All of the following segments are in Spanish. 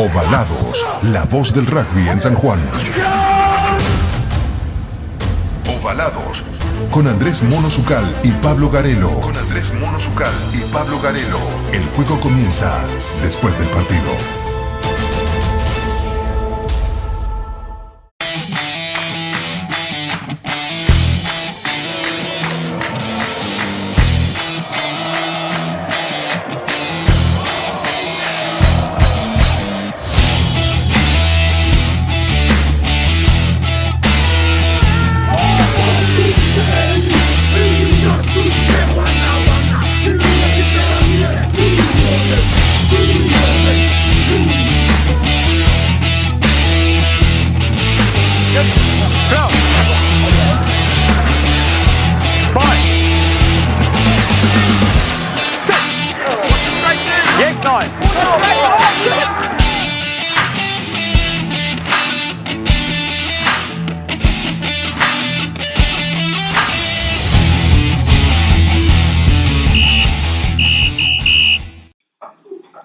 Ovalados, la voz del rugby en San Juan. Ovalados, con Andrés Mono Zucal y Pablo Garelo. Con Andrés Mono Zucal y Pablo Garelo. El juego comienza después del partido.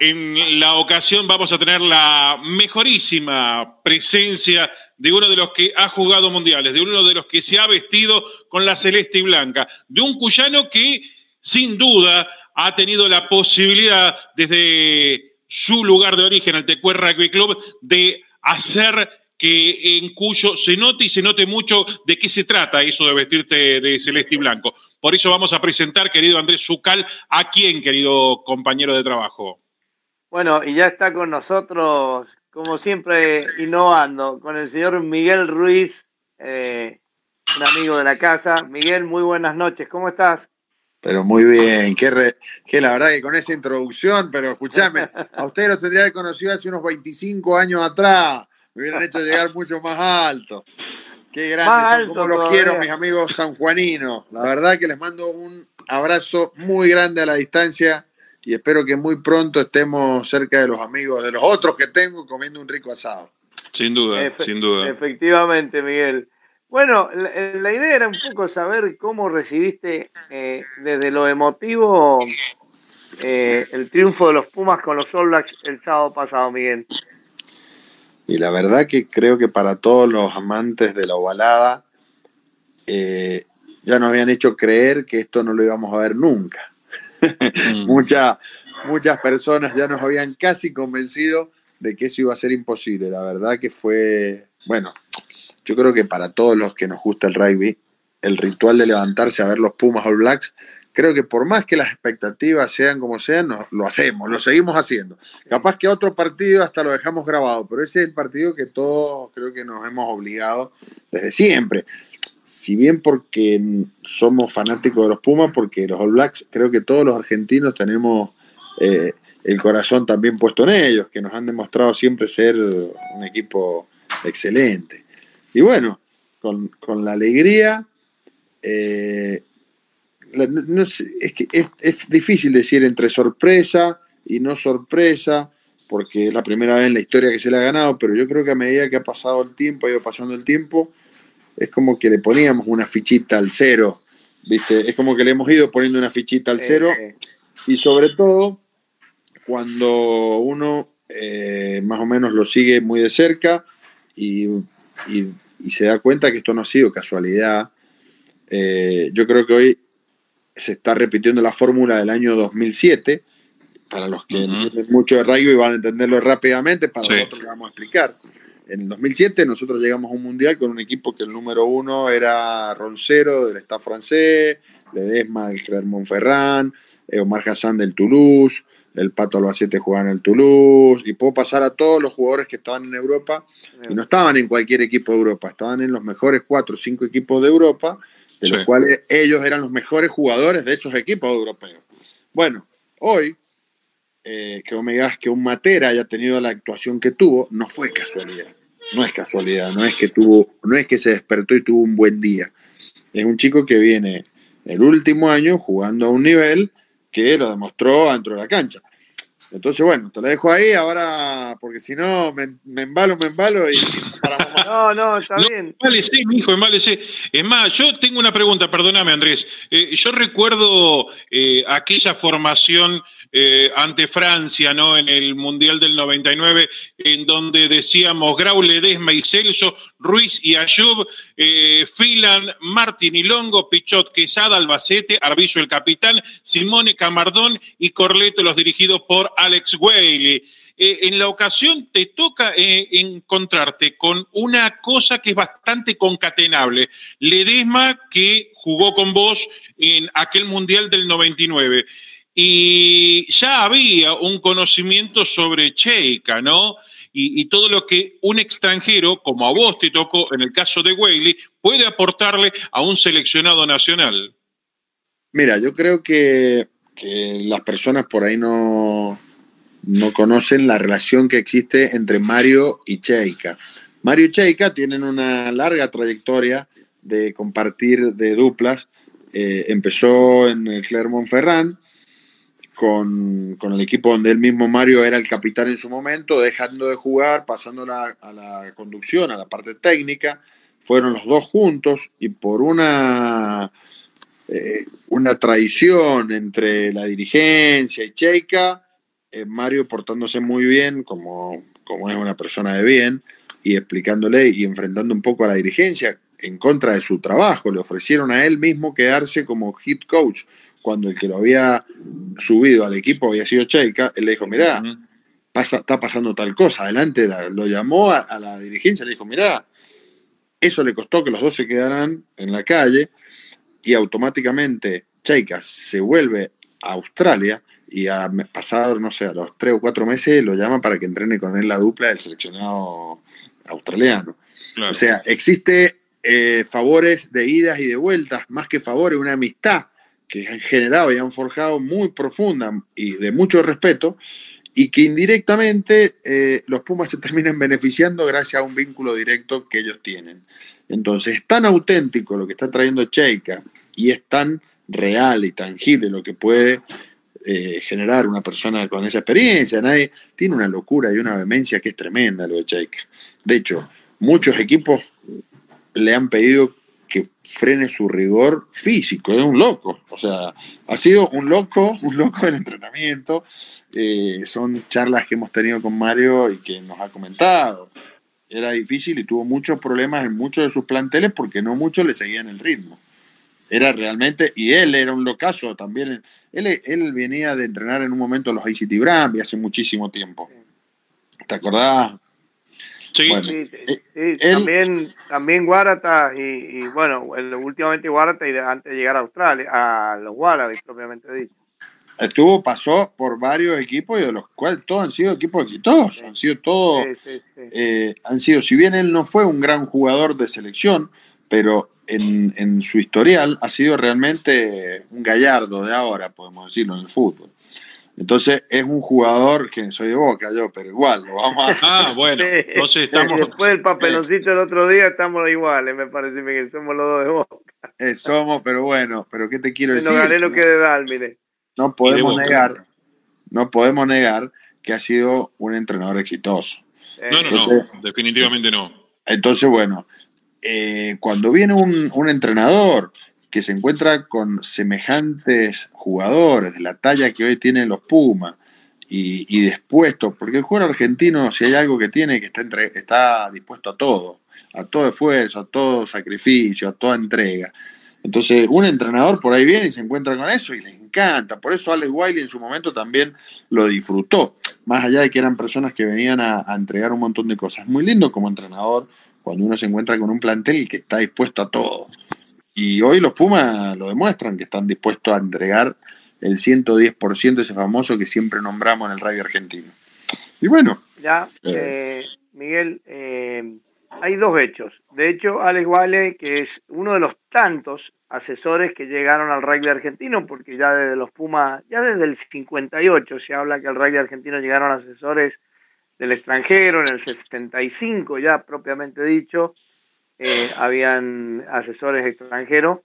En la ocasión vamos a tener la mejorísima presencia de uno de los que ha jugado mundiales, de uno de los que se ha vestido con la celeste y blanca, de un cuyano que sin duda ha tenido la posibilidad desde su lugar de origen, el Tecuer Rugby Club, de hacer que en Cuyo se note y se note mucho de qué se trata eso de vestirse de celeste y blanco. Por eso vamos a presentar, querido Andrés Zucal, a quién, querido compañero de trabajo. Bueno, y ya está con nosotros, como siempre, innovando, con el señor Miguel Ruiz, eh, un amigo de la casa. Miguel, muy buenas noches, ¿cómo estás? Pero muy bien, que, que la verdad que con esa introducción, pero escúchame, a usted lo tendría que conocido hace unos 25 años atrás, me hubieran hecho llegar mucho más alto. Qué grandes son, como los quiero, mis amigos sanjuaninos. La verdad que les mando un abrazo muy grande a la distancia y espero que muy pronto estemos cerca de los amigos, de los otros que tengo, comiendo un rico asado. Sin duda, sin duda. Efectivamente, Miguel. Bueno, la, idea era un poco saber cómo recibiste eh, desde lo emotivo eh, el triunfo de los Pumas con los All Blacks el sábado pasado, Miguel. Y la verdad que creo que para todos los amantes de la ovalada, eh, ya nos habían hecho creer que esto no lo íbamos a ver nunca. Mm. muchas personas ya nos habían casi convencido de que eso iba a ser imposible. La verdad que fue, bueno, yo creo que para todos los que nos gusta el rugby, el ritual de levantarse a ver los Pumas All Blacks, creo que por más que las expectativas sean como sean, lo hacemos, lo seguimos haciendo. Capaz que otro partido hasta lo dejamos grabado, pero ese es el partido que todos creo que nos hemos obligado desde siempre si bien porque somos fanáticos de los Pumas, porque los All Blacks, creo que todos los argentinos tenemos eh, el corazón también puesto en ellos, que nos han demostrado siempre ser un equipo excelente. Y bueno, con, la alegría, eh, es, que es, difícil decir entre sorpresa y no sorpresa, porque es la primera vez en la historia que se le ha ganado, pero yo creo que a medida que ha pasado el tiempo, ha ido pasando el tiempo, es como que le poníamos una fichita al cero, ¿viste? Es como que le hemos ido poniendo una fichita al cero y sobre todo cuando uno eh, más o menos lo sigue muy de cerca y, se da cuenta que esto no ha sido casualidad. Eh, yo creo que hoy se está repitiendo la fórmula del año 2007. Para los que entienden mucho de rugby van a entenderlo rápidamente, para nosotros le vamos a explicar. En el 2007 nosotros llegamos a un mundial con un equipo que el número uno era Roncero del Estado francés, Ledesma del Clermont-Ferrand, eh, Omar Hassan del Toulouse, el Pato Albacete jugaba en el Toulouse, y puedo pasar a todos los jugadores que estaban en Europa, y no estaban en cualquier equipo de Europa, estaban en los mejores cuatro o cinco equipos de Europa, de los cuales ellos eran los mejores jugadores de esos equipos europeos. Bueno, hoy eh, que vos me digas que un Matera haya tenido la actuación que tuvo, no fue casualidad. No es casualidad, no es que tuvo, no es que se despertó y tuvo un buen día. Es un chico que viene el último año jugando a un nivel que lo demostró dentro de la cancha. Entonces, bueno, te lo dejo ahí ahora, porque si no, me, embalo, me embalo y No, no, está bien. Vale, sí, mi hijo, vale, sí. Es más, yo tengo una pregunta, perdóname, Andrés. Eh, yo recuerdo eh, aquella formación eh, ante Francia, ¿no? En el Mundial del 99, en donde decíamos Grau, Ledesma y Celso, Ruiz y Ayub, Filan, Martín y Longo, Pichot, Quesada, Albacete, Arbizo el capitán, Simone Camardón y Corleto, los dirigidos por Alex Whaley. Eh, en la ocasión te toca eh, encontrarte con una cosa que es bastante concatenable. Ledesma, que jugó con vos en aquel Mundial del 99. Y ya había un conocimiento sobre Cheika, ¿no? Y, todo lo que un extranjero, como a vos te tocó en el caso de Whaley, puede aportarle a un seleccionado nacional. Mira, yo creo que las personas por ahí no, no conocen la relación que existe entre Mario y Cheika. Mario y Cheika tienen una larga trayectoria de compartir de duplas. Eh, empezó en el Clermont-Ferrand con, el equipo donde él mismo Mario era el capitán en su momento, dejando de jugar, pasando a la conducción, a la parte técnica. Fueron los dos juntos y por una, eh, una traición entre la dirigencia y Cheika, eh, Mario portándose muy bien, como, como es una persona de bien, y explicándole y enfrentando un poco a la dirigencia en contra de su trabajo. Le ofrecieron a él mismo quedarse como hit coach cuando el que lo había subido al equipo había sido Cheika. Él le dijo, mirá, pasa, está pasando tal cosa. Adelante lo llamó a, a, la dirigencia, le dijo, mirá, eso le costó que los dos se quedaran en la calle y automáticamente Cheika se vuelve a Australia y a pasado, no sé, a los tres o cuatro meses lo llaman para que entrene con él la dupla del seleccionado australiano. O sea, existe eh, favores de idas y de vueltas, más que favores, una amistad que han generado y han forjado muy profunda y de mucho respeto, y que indirectamente eh, los Pumas se terminan beneficiando gracias a un vínculo directo que ellos tienen. Entonces, es tan auténtico lo que está trayendo Cheika y es tan real y tangible lo que puede eh, generar una persona con esa experiencia. Nadie tiene una locura y una vehemencia que es tremenda lo de Cheika. De hecho, muchos equipos le han pedido que frene su rigor físico, es un loco, o sea, ha sido un loco, un loco del entrenamiento, eh, son charlas que hemos tenido con Mario y que nos ha comentado, era difícil y tuvo muchos problemas en muchos de sus planteles porque no muchos le seguían el ritmo era realmente, y él era un locazo también. Él, él venía de entrenar en un momento los ICT Brambi hace muchísimo tiempo. ¿Te acordás? Sí, sí, eh, también, también Guarata y, bueno, últimamente Guarata y antes de llegar a Australia, a los Wallabies propiamente dicho. Estuvo, pasó por varios equipos y de los cuales todos han sido equipos exitosos, han sido todos, eh, han sido, si bien él no fue un gran jugador de selección, pero en, su historial ha sido realmente un gallardo de ahora, podemos decirlo, en el fútbol. Entonces es un jugador que soy de boca yo, pero igual, lo vamos a... Ah, bueno, entonces estamos... Después del papeloncito el otro día estamos iguales, me parece, Miguel, somos los dos de boca. Eh, somos, pero bueno, pero ¿qué te quiero decir? No que de No podemos negar, no podemos negar que ha sido un entrenador exitoso. No, no, no, definitivamente no. Entonces, bueno, eh, cuando viene un, entrenador que se encuentra con semejantes jugadores de la talla que hoy tienen los Pumas y, y porque el jugador argentino, si hay algo que tiene, que está, está dispuesto a todo, a todo esfuerzo, a todo sacrificio, a toda entrega. Entonces, un entrenador por ahí viene y se encuentra con eso y le encanta. Por eso Alex Wiley en su momento también lo disfrutó, más allá de que eran personas que venían a, a entregar un montón de cosas. Muy lindo como entrenador, cuando uno se encuentra con un plantel que está dispuesto a todo. Y hoy los Pumas lo demuestran, que están dispuestos a entregar el 110% ese famoso que siempre nombramos en el radio argentino. Y bueno. Ya, eh, eh, Miguel, eh, hay dos hechos. De hecho, Alex Wale, que es uno de los tantos asesores que llegaron al rugby argentino, porque ya desde los Pumas, ya desde el 58 se habla que al rugby argentino llegaron asesores del extranjero, en el 75 ya propiamente dicho, eh, habían asesores extranjeros.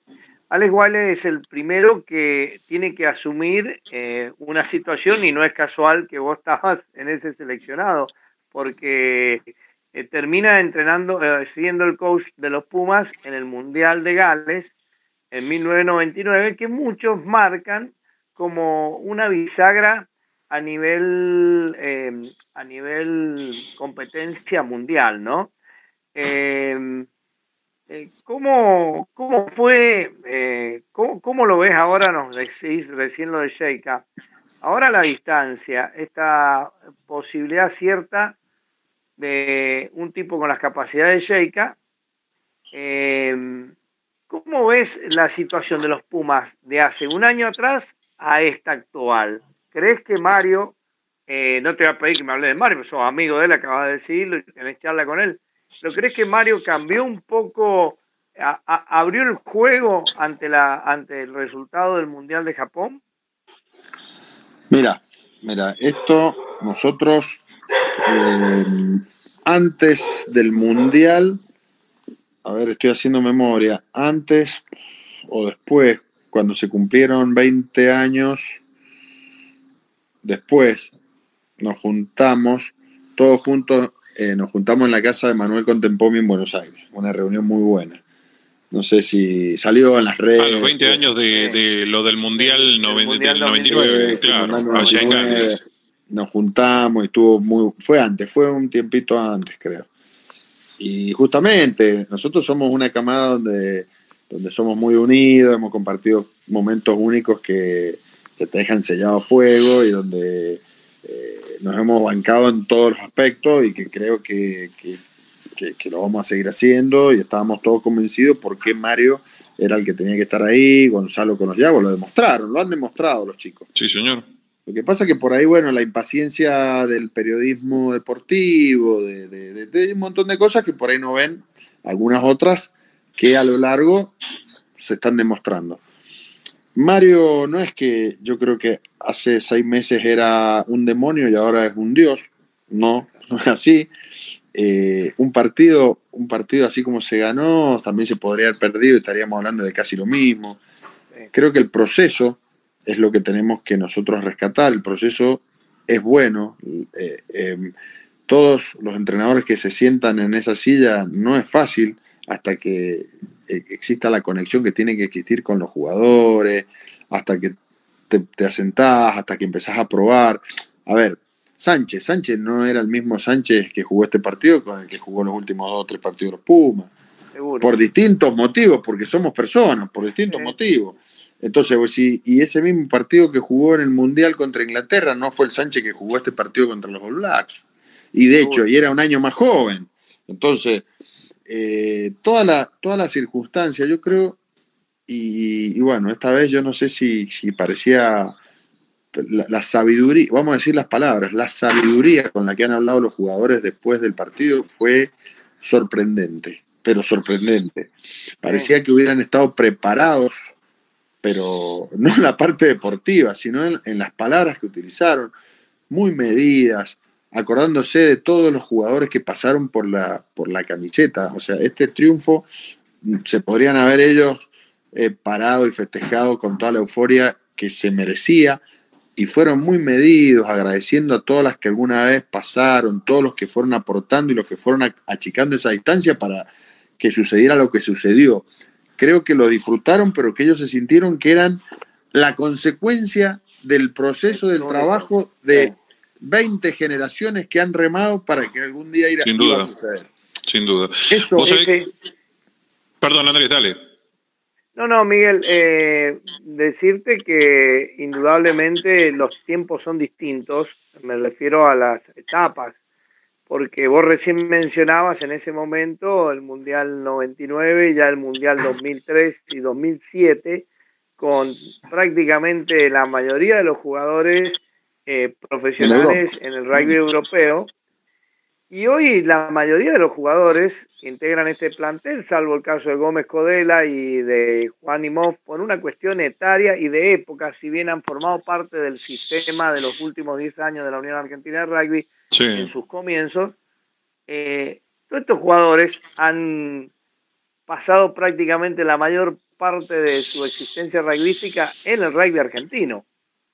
Alex Wiley es el primero que tiene que asumir eh, una situación y no es casual que vos estabas en ese seleccionado, porque eh, termina entrenando, siendo el coach de los Pumas en el Mundial de Gales en 1999, que muchos marcan como una bisagra a nivel, a nivel competencia mundial, ¿no? Eh, ¿cómo, ¿Cómo fue, eh, cómo, lo ves ahora? Nos decís recién lo de Sheikha. Ahora la distancia, esta posibilidad cierta de un tipo con las capacidades de Sheikha. Eh, ¿Cómo ves la situación de los Pumas de hace un año atrás a esta actual? ¿Crees que Mario, no te voy a pedir que me hable de Mario, sos amigo de él, acabas de decirlo tenés charla con él, ¿Lo crees que Mario cambió un poco, abrió el juego ante, la, ante el resultado del Mundial de Japón? Mira, mira, esto nosotros eh, antes del Mundial, a ver, estoy haciendo memoria, antes o después, cuando se cumplieron 20 años, después nos juntamos todos juntos eh, nos juntamos en la casa de Manuel Contempomi en Buenos Aires, una reunión muy buena. No sé si salió en las redes. A los 20 años de, lo del Mundial, 99, claro, allá en Nos juntamos y estuvo muy. Fue antes, fue un tiempito antes, creo. Y justamente, nosotros somos una camada donde, donde somos muy unidos, hemos compartido momentos únicos que, que te dejan sellado a fuego y donde eh, nos hemos bancado en todos los aspectos y que creo que, lo vamos a seguir haciendo y estábamos todos convencidos porque Mario era el que tenía que estar ahí, Gonzalo con los lo demostraron, lo han demostrado los chicos. Sí, señor. Lo que pasa es que por ahí, bueno, la impaciencia del periodismo deportivo, de un montón de cosas que por ahí no ven, algunas otras que a lo largo se están demostrando. Mario no es que yo creo que hace seis meses era un demonio y ahora es un dios. No, no es así. Eh, un partido, un partido así como se ganó, también se podría haber perdido y estaríamos hablando de casi lo mismo. Creo que el proceso es lo que tenemos que nosotros rescatar. El proceso es bueno. Eh, em, todos los entrenadores que se sientan en esa silla no es fácil hasta que exista la conexión que tiene que existir con los jugadores, hasta que te, te asentás, hasta que empezás a probar. A ver, Sánchez, Sánchez no era el mismo Sánchez que jugó este partido con el que jugó los últimos dos o tres partidos de los Pumas. Por distintos motivos, porque somos personas, por distintos motivos. Entonces, y ese mismo partido que jugó en el Mundial contra Inglaterra no fue el Sánchez que jugó este partido contra los All Blacks. Y de hecho, y era un año más joven. Entonces, eh, toda, la, toda la circunstancia, yo creo, y, bueno, esta vez yo no sé si, parecía la, sabiduría, vamos a decir las palabras, la sabiduría con la que han hablado los jugadores después del partido fue sorprendente, pero sorprendente. Parecía que hubieran estado preparados, pero no en la parte deportiva, sino en, en las palabras que utilizaron, muy medidas, acordándose de todos los jugadores que pasaron por la, por la camiseta. O sea, este triunfo mm, se podrían haber ellos eh, parado y festejado con toda la euforia que se merecía y fueron muy medidos, agradeciendo a todas las que alguna vez pasaron, todos los que fueron aportando y los que fueron achicando esa distancia para que sucediera lo que sucedió. Creo que lo disfrutaron, pero que ellos se sintieron que eran la consecuencia del proceso del trabajo de 20 generaciones que han remado para que algún día ir sin duda, a suceder. Sin duda. Eso es Perdón, Andrés, dale. No, no, Miguel, eh, decirte que indudablemente los tiempos son distintos, me refiero a las etapas, porque vos recién mencionabas en ese momento el Mundial 99, ya el Mundial 2003 y 2007, con prácticamente la mayoría de los jugadores eh, profesionales en el rugby europeo. Y hoy la mayoría de los jugadores que integran este plantel, salvo el caso de Gómez Codela y de Juan Imov, por una cuestión etaria y de época, si bien han formado parte del sistema de los últimos 10 años de la Unión Argentina de Rugby en sus comienzos, eh, todos estos jugadores han pasado prácticamente la mayor parte de su existencia rugbyística en el rugby argentino,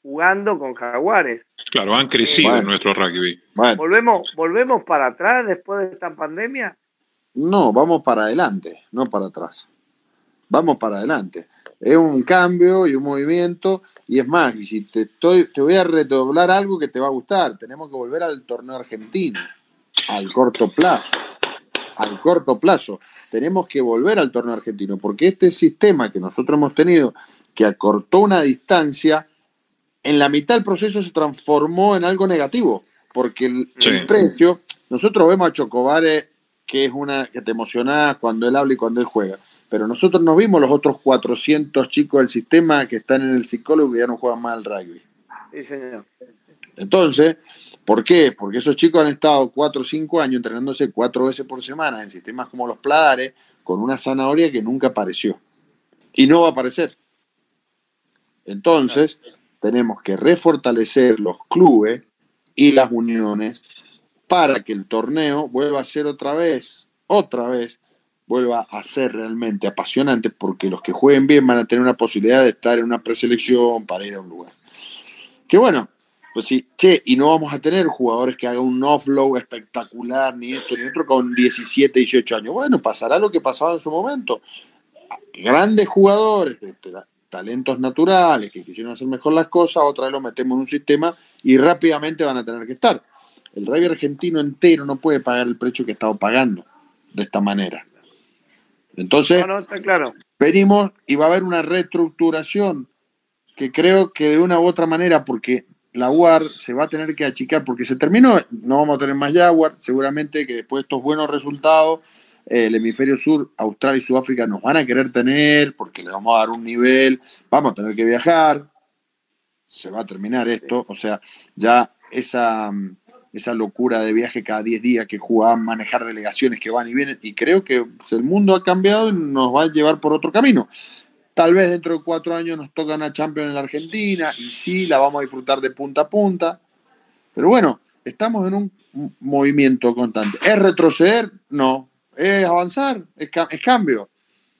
jugando con Jaguares. Claro, han crecido en nuestro rugby. ¿Volvemos, ¿Volvemos para atrás después de esta pandemia? No, vamos para adelante, no para atrás. Vamos para adelante. Es un cambio y un movimiento, y es más, y si te, estoy, te voy a redoblar algo que te va a gustar, tenemos que volver al torneo argentino, al corto plazo al corto plazo. Tenemos que volver al torneo argentino, porque este sistema que nosotros hemos tenido, que acortó una distancia, en la mitad del proceso se transformó en algo negativo, porque el, precio, nosotros vemos a Chocobare, que es una que te emociona cuando él habla y cuando él juega, pero nosotros no vimos los otros 400 chicos del sistema que están en el psicólogo y ya no juegan más al rugby. Sí, señor. Entonces, ¿Por qué? Porque esos chicos han estado cuatro o cinco años entrenándose cuatro veces por semana en sistemas como los Pladares con una zanahoria que nunca apareció. Y no va a aparecer. Entonces, tenemos que refortalecer los clubes y las uniones para que el torneo vuelva a ser otra vez, otra vez, vuelva a ser realmente apasionante porque los que jueguen bien van a tener una posibilidad de estar en una preselección para ir a un lugar. Que bueno, pues sí, che, y no vamos a tener jugadores que hagan un offload espectacular, ni esto, ni otro, con 17, 18 años. Bueno, pasará lo que pasaba en su momento. Grandes jugadores de, talentos naturales que quisieron hacer mejor las cosas, otra vez lo metemos en un sistema y rápidamente van a tener que estar. El rugby argentino entero no puede pagar el precio que estaba pagando de esta manera. Entonces, claro. venimos y va a haber una reestructuración que creo que de una u otra manera, porque la UAR se va a tener que achicar porque se terminó, no vamos a tener más Jaguar, seguramente que después de estos buenos resultados, el hemisferio sur, Australia y Sudáfrica nos van a querer tener porque le vamos a dar un nivel, vamos a tener que viajar, se va a terminar esto, o sea, ya esa, esa locura de viaje cada 10 días que jugaban, manejar delegaciones que van y vienen, y creo que el mundo ha cambiado y nos va a llevar por otro camino. Tal vez dentro de cuatro años nos toca una Champions en la Argentina y sí, la vamos a disfrutar de punta a punta. Pero bueno, estamos en un movimiento constante. ¿Es retroceder? No. ¿Es avanzar? Es, cambio.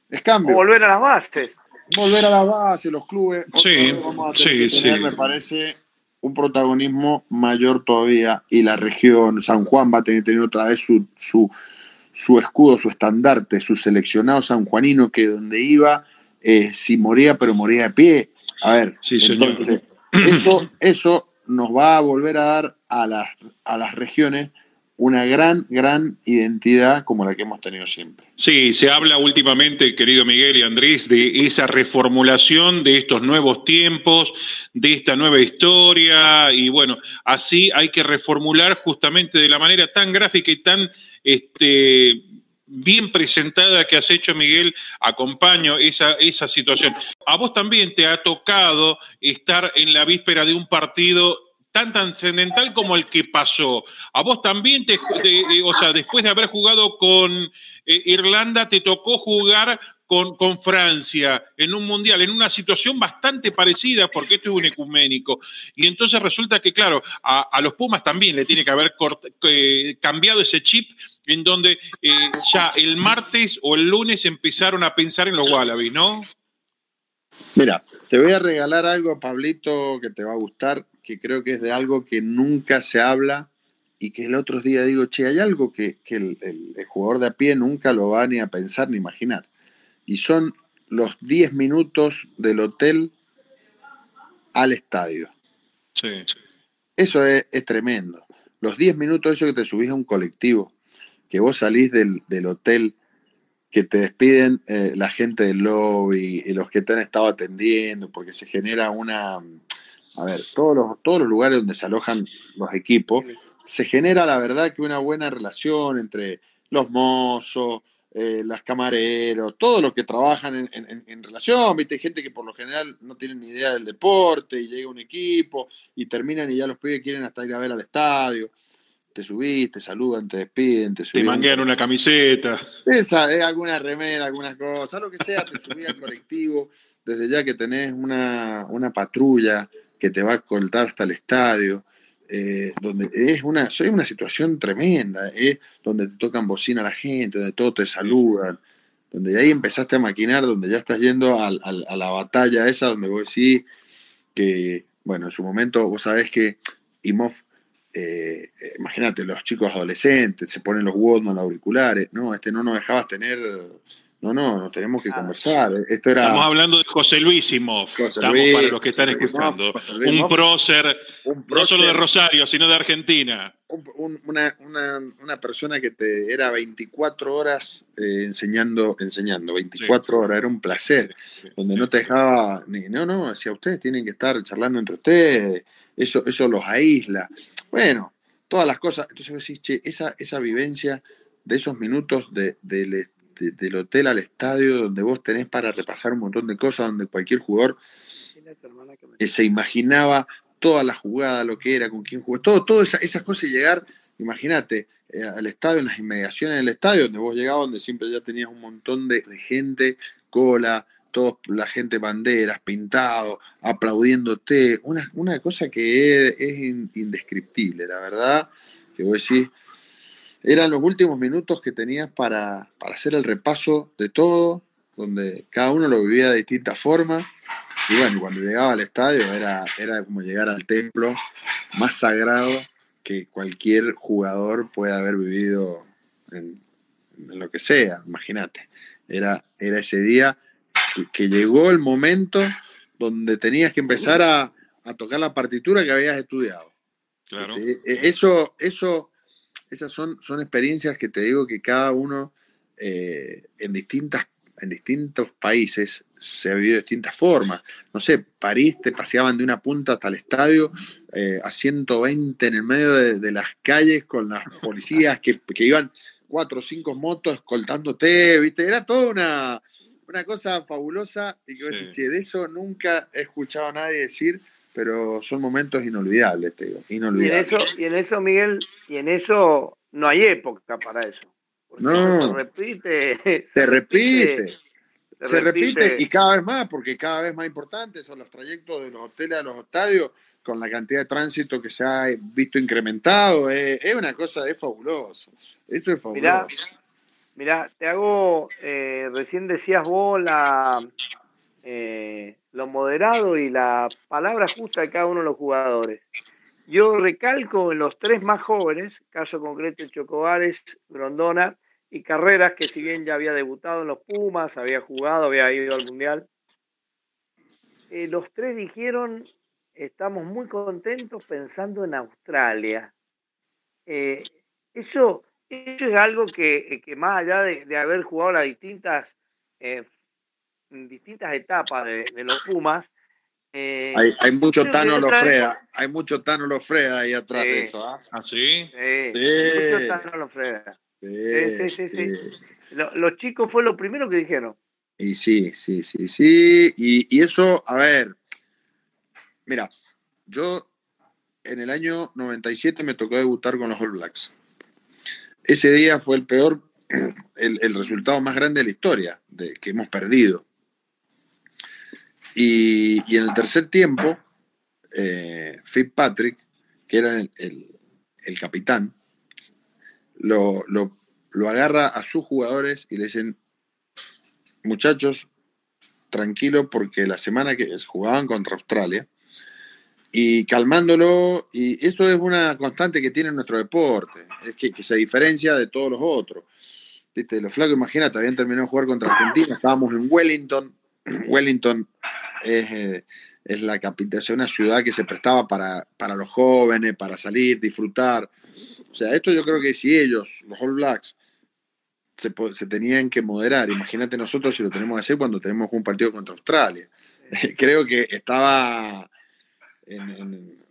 Es cambio. volver a las bases. Volver a las bases, los clubes. Sí, sí, sí. Me parece un protagonismo mayor todavía y la región, San Juan va a tener, tener otra vez su, su, su escudo, su estandarte, su seleccionado sanjuanino que donde iba eh, si moría, pero moría de pie. A ver, entonces, eso, eso nos va a volver a dar a las, a las regiones una gran, gran identidad como la que hemos tenido siempre. Sí, se habla últimamente, querido Miguel y Andrés, de esa reformulación de estos nuevos tiempos, de esta nueva historia, y bueno, así hay que reformular justamente de la manera tan gráfica y tan este, bien presentada que has hecho, Miguel, acompaño esa, esa situación. A vos también te ha tocado estar en la víspera de un partido tan trascendental como el que pasó. A vos también, te, o sea, después de haber jugado con eh, Irlanda, te tocó jugar con, con, Francia en un mundial, en una situación bastante parecida, porque esto es un ecuménico. Y entonces resulta que, claro, a, los Pumas también le tiene que haber eh, cambiado ese chip en donde eh, ya el martes o el lunes empezaron a pensar en los Wallabies, ¿no? Mira, te voy a regalar algo, Pablito, que te va a gustar que creo que es de algo que nunca se habla y que el otro día digo, che, hay algo que, el, jugador de a pie nunca lo va ni a pensar ni imaginar. Y son los 10 minutos del hotel al estadio. Sí. Eso es, tremendo. Los 10 minutos, eso que te subís a un colectivo, que vos salís del, hotel, que te despiden eh, la gente del lobby y los que te han estado atendiendo, porque se genera una, a ver, todos los, todos los lugares donde se alojan los equipos, se genera la verdad que una buena relación entre los mozos, eh, las camareros, todos los que trabajan en, relación, viste, gente que por lo general no tienen ni idea del deporte y llega un equipo y terminan y ya los pibes quieren hasta ir a ver al estadio. Te subís, te saludan, te despiden, te subís. Te manguean una camiseta. Esa, es alguna remera, alguna cosa, lo que sea, te subís al colectivo, desde ya que tenés una, una patrulla que te va a escoltar hasta el estadio, eh, donde es una, es una situación tremenda, eh, donde te tocan bocina a la gente, donde todos te saludan, donde de ahí empezaste a maquinar, donde ya estás yendo a, la batalla esa, donde vos decís que, bueno, en su momento vos sabés que Imov, eh, imagínate, los chicos adolescentes se ponen los Walkman auriculares, no, este no nos dejabas tener no, no, nos tenemos que conversar. Esto era... Estamos hablando de José Luis. Estamos para los que están escuchando. un prócer, no solo de Rosario, sino de Argentina. una, persona que te era 24 horas eh, enseñando, enseñando, 24 horas, era un placer, donde no te dejaba, ni, no, no, decía, ustedes tienen que estar charlando entre ustedes, eso, eso los aísla. Bueno, todas las cosas. Entonces decís, che, esa, esa vivencia de esos minutos de, de, del hotel al estadio, donde vos tenés para repasar un montón de cosas, donde cualquier jugador se imaginaba toda la jugada, lo que era, con quién jugó, todo, todas esas cosas y llegar, imagínate, eh, al estadio, en las inmediaciones del estadio, donde vos llegabas, donde siempre ya tenías un montón de, gente, cola, toda la gente banderas, pintado, aplaudiéndote, una, una cosa que es, indescriptible, la verdad, que vos decís, eran los últimos minutos que tenías para, hacer el repaso de todo, donde cada uno lo vivía de distinta forma. Y bueno, cuando llegaba al estadio era, era como llegar al templo más sagrado que cualquier jugador pueda haber vivido en, lo que sea, imagínate. Era, era ese día que, llegó el momento donde tenías que empezar a, tocar la partitura que habías estudiado. Claro. Este, eso, eso esas son, son experiencias que te digo que cada uno eh, en, distintas, en distintos países se ha vivido de distintas formas. No sé, París te paseaban de una punta hasta el estadio eh, a 120 en el medio de, las calles con las policías que, iban cuatro o cinco motos escoltándote, ¿viste? Era toda una, una cosa fabulosa y que de eso nunca he escuchado a nadie decir pero son momentos inolvidables, te digo, inolvidables. Y en eso, y en eso Miguel, y en eso no hay época para eso. No, se repite. Se repite. Se, repite, y cada vez más, porque cada vez más importantes son los trayectos de los hoteles a los estadios, con la cantidad de tránsito que se ha visto incrementado. Es, una cosa, es fabuloso. Eso es fabuloso. Mirá, te hago, eh, recién decías vos la, eh, lo moderado y la palabra justa de cada uno de los jugadores. Yo recalco en los tres más jóvenes, caso concreto Chocobares, Grondona y Carreras, que si bien ya había debutado en los Pumas, había jugado, había ido al Mundial, eh, los tres dijeron, estamos muy contentos pensando en Australia. Eh, eso, eso es algo que, más allá de, haber jugado las distintas distintas etapas de, los Pumas. Eh, hay, mucho Tano Lofreda, hay mucho Tano Lofreda ahí atrás de eso. ¿ah? ¿Ah, sí? Sí, mucho Tano Lofreda. Sí, sí, sí. los chicos fue lo primero que dijeron. Y sí, sí, sí, sí. Y, y eso, a ver, mira, yo en el año 97 me tocó debutar con los All Blacks. Ese día fue el peor, el, el resultado más grande de la historia de, que hemos perdido. Y, en el tercer tiempo, eh, Fitzpatrick, que era el, capitán, lo, agarra a sus jugadores y le dicen, muchachos, tranquilo porque la semana que jugaban contra Australia, y calmándolo, y eso es una constante que tiene nuestro deporte, es que, se diferencia de todos los otros. ¿Viste? Los flacos, imagínate, habían terminado de jugar contra Argentina, estábamos en Wellington, Wellington eh, es, la capital, es una ciudad que se prestaba para, para los jóvenes, para salir, disfrutar. O sea, esto yo creo que si ellos, los All Blacks, se, tenían que moderar, imagínate nosotros si lo tenemos que hacer cuando tenemos un partido contra Australia. creo que estaba en,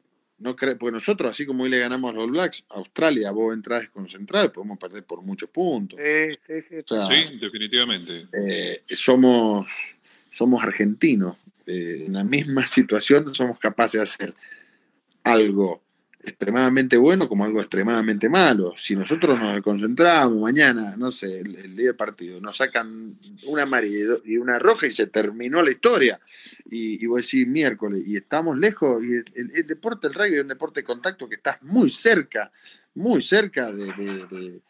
no porque nosotros, así como hoy le ganamos a los All Blacks, Australia, vos entras desconcentrado y podemos perder por muchos puntos. Sí, sí, sí. sí definitivamente. Eh, somos, somos argentinos, eh, en la misma situación somos capaces de hacer algo extremadamente bueno como algo extremadamente malo. Si nosotros nos concentramos mañana, no sé, el, día del partido, nos sacan una amarilla y una roja y se terminó la historia. Y, y voy a decir miércoles, y estamos lejos, y el, deporte, el rugby es un deporte de contacto que estás muy cerca, muy cerca de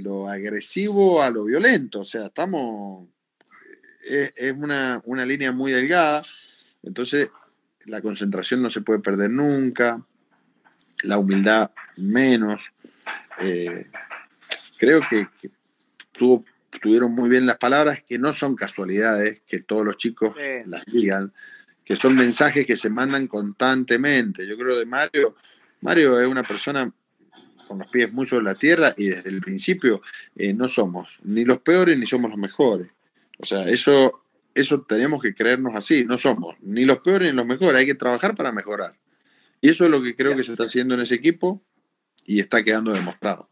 lo agresivo a lo violento. O sea, estamos. Es, una, una, línea muy delgada. Entonces, la concentración no se puede perder nunca. La humildad menos. Eh, creo que, tuvieron muy bien las palabras, que no son casualidades que todos los chicos las digan, que son mensajes que se mandan constantemente. Yo creo de Mario, Mario es una persona con los pies muy sobre la tierra y desde el principio eh, no somos ni los peores ni somos los mejores. O sea, eso, eso tenemos que creernos así, no somos ni los peores ni los mejores, hay que trabajar para mejorar. Y eso es lo que creo que se está haciendo en ese equipo y está quedando demostrado.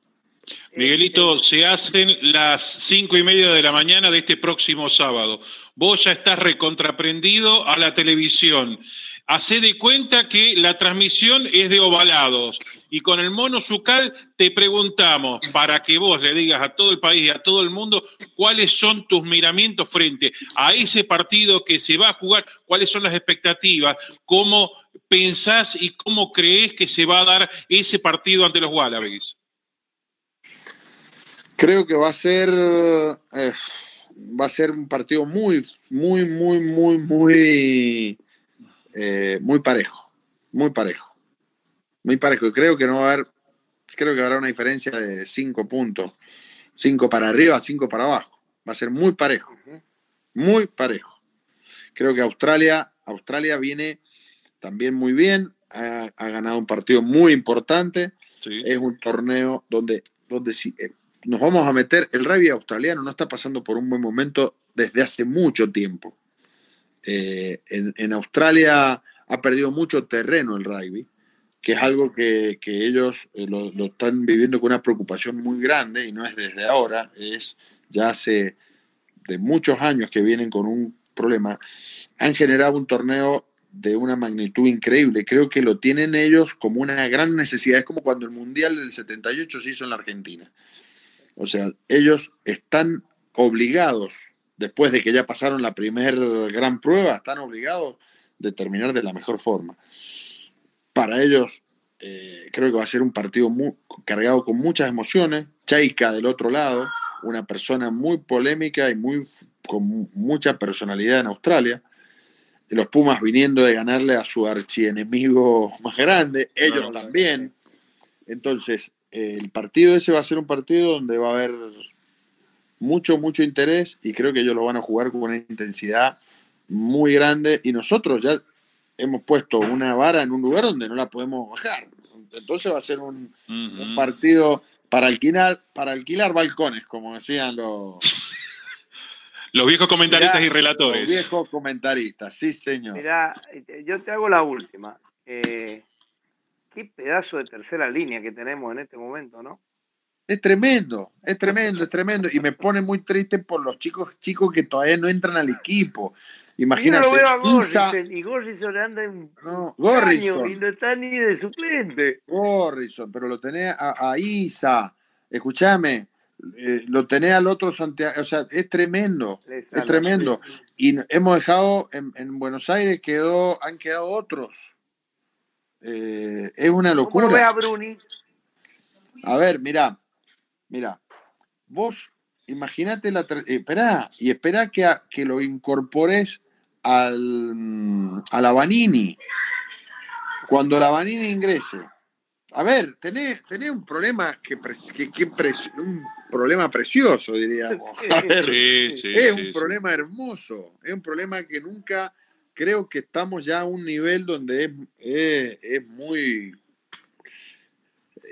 Miguelito, se hacen las cinco y media de la mañana de este próximo sábado. Vos ya estás recontraprendido a la televisión. Hacé de cuenta que la transmisión es de ovalados. Y con el mono sucal te preguntamos, para que vos le digas a todo el país y a todo el mundo, cuáles son tus miramientos frente a ese partido que se va a jugar, cuáles son las expectativas, cómo pensás y cómo crees que se va a dar ese partido ante los Wallabies. Creo que va a ser eh, va a ser un partido muy, muy, muy, muy, muy, eh, muy parejo, muy parejo, muy parejo. Creo que no va a haber, creo que habrá una diferencia de cinco puntos, cinco para arriba, cinco para abajo. Va a ser muy parejo, muy parejo. Creo que Australia, Australia viene también muy bien, ha, ganado un partido muy importante. Es un torneo donde, donde sí, eh, nos vamos a meter, el rugby australiano no está pasando por un buen momento desde hace mucho tiempo. Eh, en, Australia ha perdido mucho terreno el rugby, que es algo que, ellos eh, lo, están viviendo con una preocupación muy grande y no es desde ahora, es ya hace de muchos años que vienen con un problema. Han generado un torneo de una magnitud increíble. Creo que lo tienen ellos como una gran necesidad. Es como cuando el Mundial del 78 se hizo en la Argentina. O sea, ellos están obligados, después de que ya pasaron la primera gran prueba, están obligados de terminar de la mejor forma. Para ellos, eh, creo que va a ser un partido muy, cargado con muchas emociones. Chaika del otro lado, una persona muy polémica y muy, con mucha personalidad en Australia. Los Pumas viniendo de ganarle a su archienemigo más grande, ellos también. Entonces, el partido ese va a ser un partido donde va a haber mucho, mucho interés y creo que ellos lo van a jugar con una intensidad muy grande y nosotros ya hemos puesto una vara en un lugar donde no la podemos bajar. Entonces va a ser un, partido para alquilar, para alquilar balcones, como decían los... Los viejos comentaristas y relatores. Los viejos comentaristas, sí, señor. Mira, yo te hago la última. Eh, qué pedazo de tercera línea que tenemos en este momento, ¿no? Es tremendo, es tremendo, es tremendo. Y me pone muy triste por los chicos chicos que todavía no entran al equipo. Imagínate. Yo lo veo a Gorrison, y Gorrison anda en no, Gorrison. y no está ni de suplente. Gorrison, pero lo tenés a, Isa. Escúchame, eh, lo tenés al otro Santiago. O sea, es tremendo, es tremendo. Y hemos dejado, en, en Buenos Aires quedó, han quedado otros. Eh, es una locura. a Bruni? A ver, mira, mira, vos imagínate la... Eh, espera, y espera que, que lo incorpores al, a la Vanini. Cuando la Vanini ingrese. A ver, tenés, un problema que, un problema precioso, diríamos. es un problema hermoso, es un problema que nunca creo que estamos ya a un nivel donde es, muy...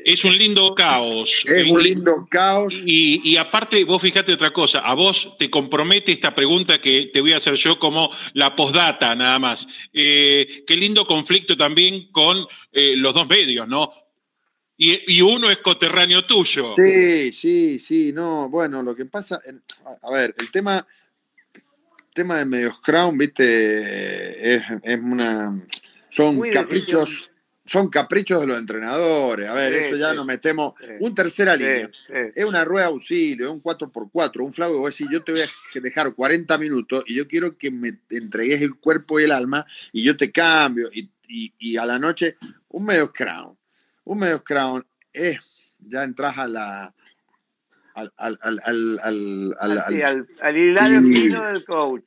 Es un lindo caos. Es un lindo caos. Y, aparte, vos fíjate otra cosa, a vos te compromete esta pregunta que te voy a hacer yo como la postdata nada más. Eh, qué lindo conflicto también con eh, los dos medios, ¿no? Y, y, uno es coterráneo tuyo. Sí, sí, sí, no, bueno, lo que pasa, a ver, el tema, tema de medios crown, viste, es, una. Son caprichos. Son caprichos de los entrenadores. A ver, eso ya nos metemos. un tercera línea. Es una rueda de auxilio, es un 4x4, un flago. Voy a decir, yo te voy a dejar 40 minutos y yo quiero que me entregues el cuerpo y el alma y yo te cambio. Y, y a la noche, un medio crown. Un medio crown es, ya entras a la, al, al, al, al, al, al, al, del coach.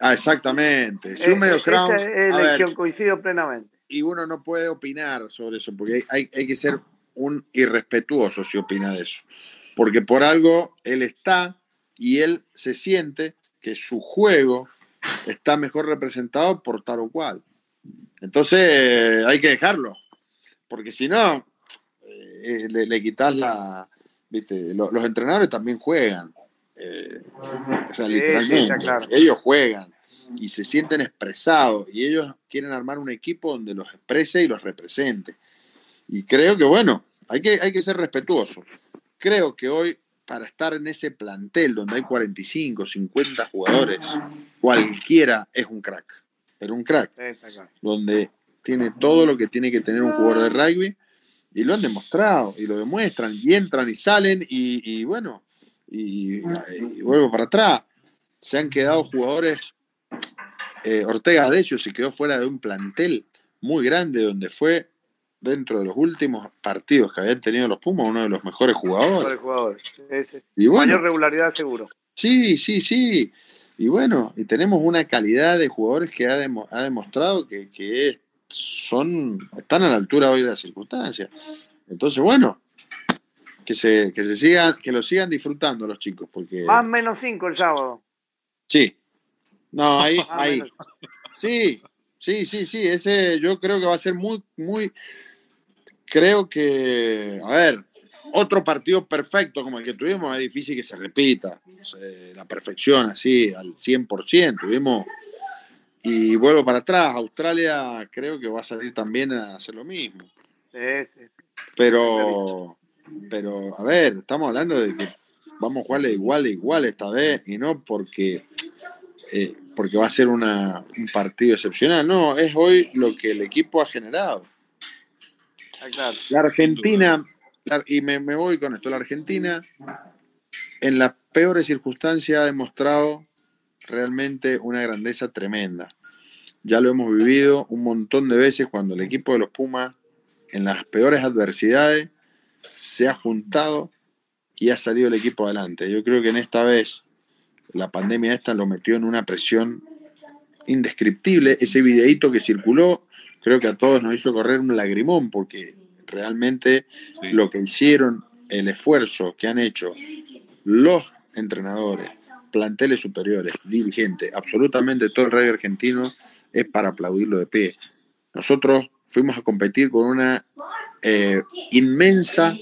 Ah, exactamente. Si un medio Esa elección coincido plenamente. Y uno no puede opinar sobre eso, porque hay, hay que ser un irrespetuoso si opina de eso. Porque por algo él está y él se siente que su juego está mejor representado por tal o cual. Entonces hay que dejarlo, porque si no, eh, le, quitas la... ¿viste? Los, entrenadores también juegan. Eh, o sea, literalmente, ellos juegan y se sienten expresados y ellos quieren armar un equipo donde los exprese y los represente. Y creo que, bueno, hay que, hay que ser respetuoso. Creo que hoy, para estar en ese plantel donde hay 45, 50 jugadores, cualquiera es un crack. Pero un crack. Donde tiene todo lo que tiene que tener un jugador de rugby y lo han demostrado y lo demuestran y entran y salen y, bueno, y, vuelvo para atrás. Se han quedado jugadores. Eh, Ortega, de hecho, se quedó fuera de un plantel muy grande donde fue dentro de los últimos partidos que habían tenido los Pumas, uno de los mejores jugadores. Y bueno, Mayor regularidad seguro. Sí, sí, sí. Y bueno, y tenemos una calidad de jugadores que ha, ha demostrado que, que, son, están a la altura hoy de las circunstancias. Entonces, bueno, que se, que se sigan, que lo sigan disfrutando los chicos, porque. Más menos cinco el sábado. Sí. No, ahí, ahí. Sí, sí, sí, sí. Ese yo creo que va a ser muy, muy, creo que, a ver, otro partido perfecto como el que tuvimos es difícil que se repita. la perfección así, al 100%. Tuvimos, y vuelvo para atrás, Australia creo que va a salir también a hacer lo mismo. Pero, pero, a ver, estamos hablando de que vamos a jugarle igual igual esta vez y no porque, eh, porque va a ser una, un partido excepcional. No, es hoy lo que el equipo ha generado. Ah, la Argentina, y me, voy con esto, la Argentina en las peores circunstancias ha demostrado realmente una grandeza tremenda. Ya lo hemos vivido un montón de veces cuando el equipo de los Pumas en las peores adversidades se ha juntado y ha salido el equipo adelante. Yo creo que en esta vez la pandemia esta lo metió en una presión indescriptible. Ese videíto que circuló creo que a todos nos hizo correr un lagrimón porque realmente lo que hicieron, el esfuerzo que han hecho los entrenadores, planteles superiores, dirigentes, absolutamente todo el rey argentino es para aplaudirlo de pie. Nosotros fuimos a competir con una eh, inmensa,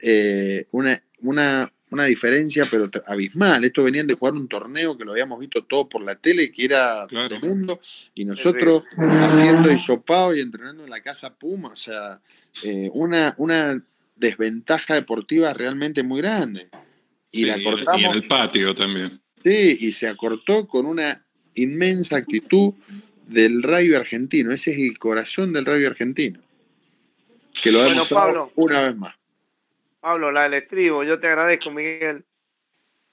eh, una, una una diferencia pero abismal. Esto venían de jugar un torneo que lo habíamos visto todo por la tele, que era tremendo, y nosotros haciendo hisopado y entrenando en la casa Puma, o sea, eh, una, una desventaja deportiva realmente muy grande. Y la cortamos. Y en el patio también. Sí, y se acortó con una inmensa actitud del radio argentino. Ese es el corazón del radio argentino. Que lo bueno, Pablo, una vez más. Pablo, la del estribo. Yo te agradezco, Miguel,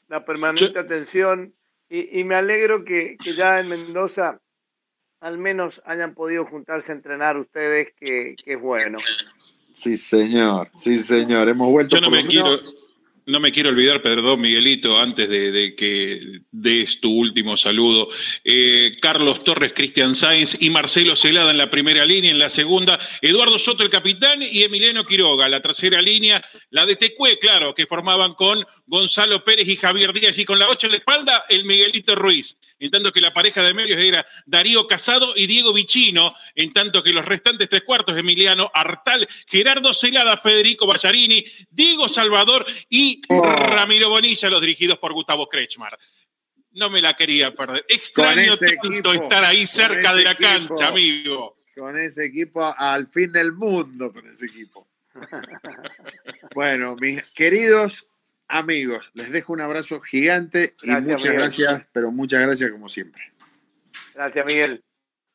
la permanente atención y, me alegro que, ya en Mendoza al menos hayan podido juntarse a entrenar ustedes, que, es bueno. Sí, señor, sí, señor. Hemos vuelto. Yo no me quiero. No me quiero olvidar, perdón, Miguelito, antes de, que des tu último saludo. Eh, Carlos Torres, Cristian Sainz y Marcelo Celada en la primera línea. En la segunda, Eduardo Soto, el capitán, y Emiliano Quiroga. La tercera línea, la de Tecue, claro, que formaban con Gonzalo Pérez y Javier Díaz. Y con la ocho en la espalda, el Miguelito Ruiz. En tanto que la pareja de medios era Darío Casado y Diego Vicino. En tanto que los restantes tres cuartos, Emiliano Artal, Gerardo Celada, Federico Ballarini, Diego Salvador y Oh. Ramiro Bonilla, los dirigidos por Gustavo Kretschmar. No me la quería perder. Extraño tanto estar ahí cerca de la cancha, amigo. Con ese equipo al fin del mundo, con ese equipo. bueno, mis queridos amigos, les dejo un abrazo gigante y muchas gracias, pero muchas gracias como siempre. Gracias, Miguel.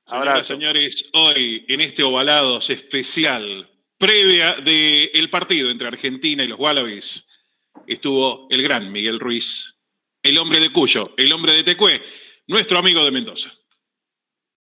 Señoras, señores, hoy en este Ovalados especial, previa del partido entre Argentina y los Wallabies, estuvo el gran Miguel Ruiz, el hombre de Cuyo, el hombre de Tecué, nuestro amigo de Mendoza.